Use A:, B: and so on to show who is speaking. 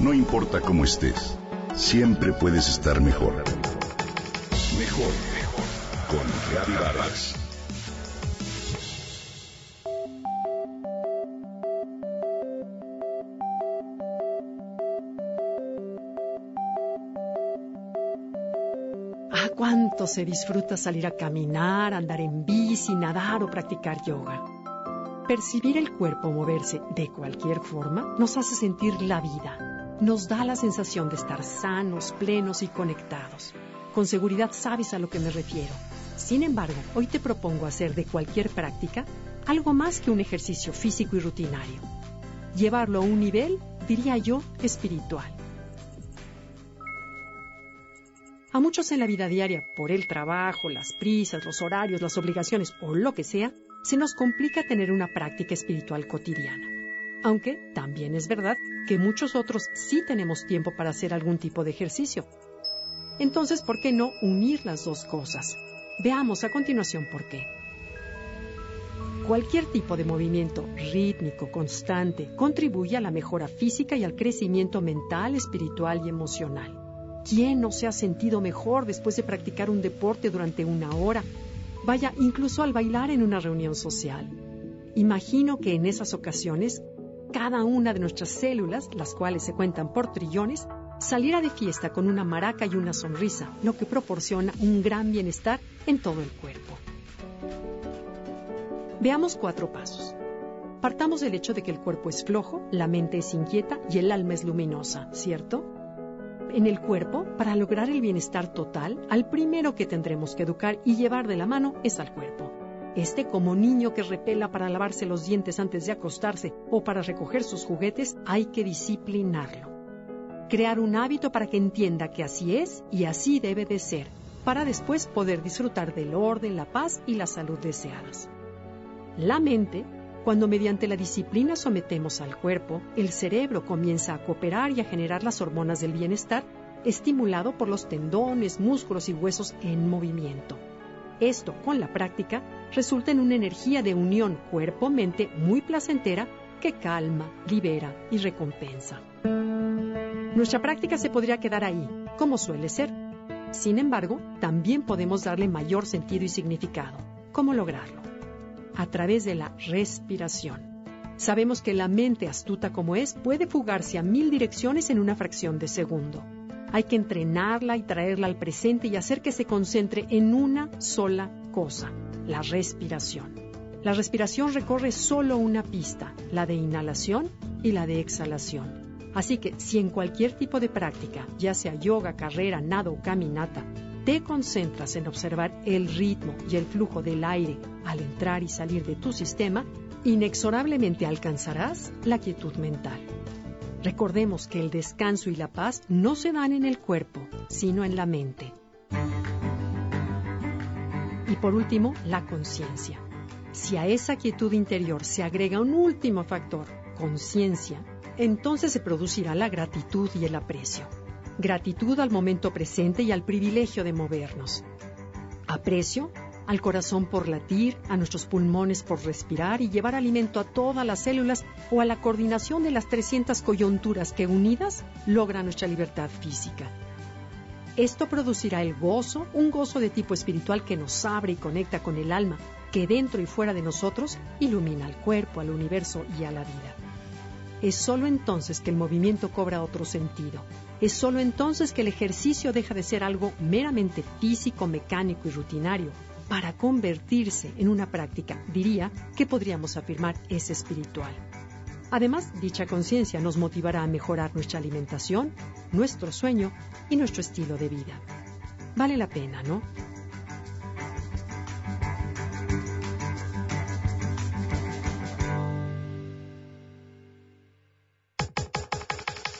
A: No importa cómo estés, siempre puedes estar mejor. Mejor, mejor. Con Reavivadas.
B: Ah, cuánto se disfruta salir a caminar, andar en bici, nadar o practicar yoga. Percibir el cuerpo moverse de cualquier forma nos hace sentir la vida. Nos da la sensación de estar sanos, plenos y conectados. Con seguridad sabes a lo que me refiero. Sin embargo, hoy te propongo hacer de cualquier práctica algo más que un ejercicio físico y rutinario. Llevarlo a un nivel, diría yo, espiritual. A muchos en la vida diaria, por el trabajo, las prisas, los horarios, las obligaciones o lo que sea, se nos complica tener una práctica espiritual cotidiana. Aunque también es verdad que muchos otros sí tenemos tiempo para hacer algún tipo de ejercicio. Entonces, ¿por qué no unir las dos cosas? Veamos a continuación por qué. Cualquier tipo de movimiento rítmico, constante, contribuye a la mejora física y al crecimiento mental, espiritual y emocional. ¿Quién no se ha sentido mejor después de practicar un deporte durante una hora? Vaya, incluso al bailar en una reunión social. Imagino que en esas ocasiones, cada una de nuestras células, las cuales se cuentan por trillones, saliera de fiesta con una maraca y una sonrisa, lo que proporciona un gran bienestar en todo el cuerpo. Veamos cuatro pasos. Partamos del hecho de que el cuerpo es flojo, la mente es inquieta y el alma es luminosa, ¿cierto? En el cuerpo, para lograr el bienestar total, al primero que tendremos que educar y llevar de la mano es al cuerpo. Este, como niño que repela para lavarse los dientes antes de acostarse o para recoger sus juguetes, hay que disciplinarlo. Crear un hábito para que entienda que así es y así debe de ser, para después poder disfrutar del orden, la paz y la salud deseadas. La mente cuando mediante la disciplina sometemos al cuerpo, el cerebro comienza a cooperar y a generar las hormonas del bienestar, estimulado por los tendones, músculos y huesos en movimiento. Esto, con la práctica, resulta en una energía de unión cuerpo-mente muy placentera que calma, libera y recompensa. Nuestra práctica se podría quedar ahí, como suele ser. Sin embargo, también podemos darle mayor sentido y significado. ¿Cómo lograrlo? A través de la respiración. Sabemos que la mente astuta como es puede fugarse a mil direcciones en una fracción de segundo. Hay que entrenarla y traerla al presente y hacer que se concentre en una sola cosa, la respiración. La respiración recorre solo una pista, la de inhalación y la de exhalación. Así que si en cualquier tipo de práctica, ya sea yoga, carrera, nado o caminata, te concentras en observar el ritmo y el flujo del aire al entrar y salir de tu sistema, inexorablemente alcanzarás la quietud mental. Recordemos que el descanso y la paz no se dan en el cuerpo, sino en la mente. Y por último, la conciencia. Si a esa quietud interior se agrega un último factor, conciencia, entonces se producirá la gratitud y el aprecio gratitud al momento presente y al privilegio de movernos. Aprecio al corazón por latir, a nuestros pulmones por respirar y llevar alimento a todas las células o a la coordinación de las 300 coyunturas que unidas logran nuestra libertad física. Esto producirá el gozo, un gozo de tipo espiritual que nos abre y conecta con el alma, que dentro y fuera de nosotros ilumina al cuerpo, al universo y a la vida. Es sólo entonces que el movimiento cobra otro sentido, es solo entonces que el ejercicio deja de ser algo meramente físico, mecánico y rutinario para convertirse en una práctica, diría, que podríamos afirmar es espiritual. Además, dicha conciencia nos motivará a mejorar nuestra alimentación, nuestro sueño y nuestro estilo de vida. Vale la pena, ¿no?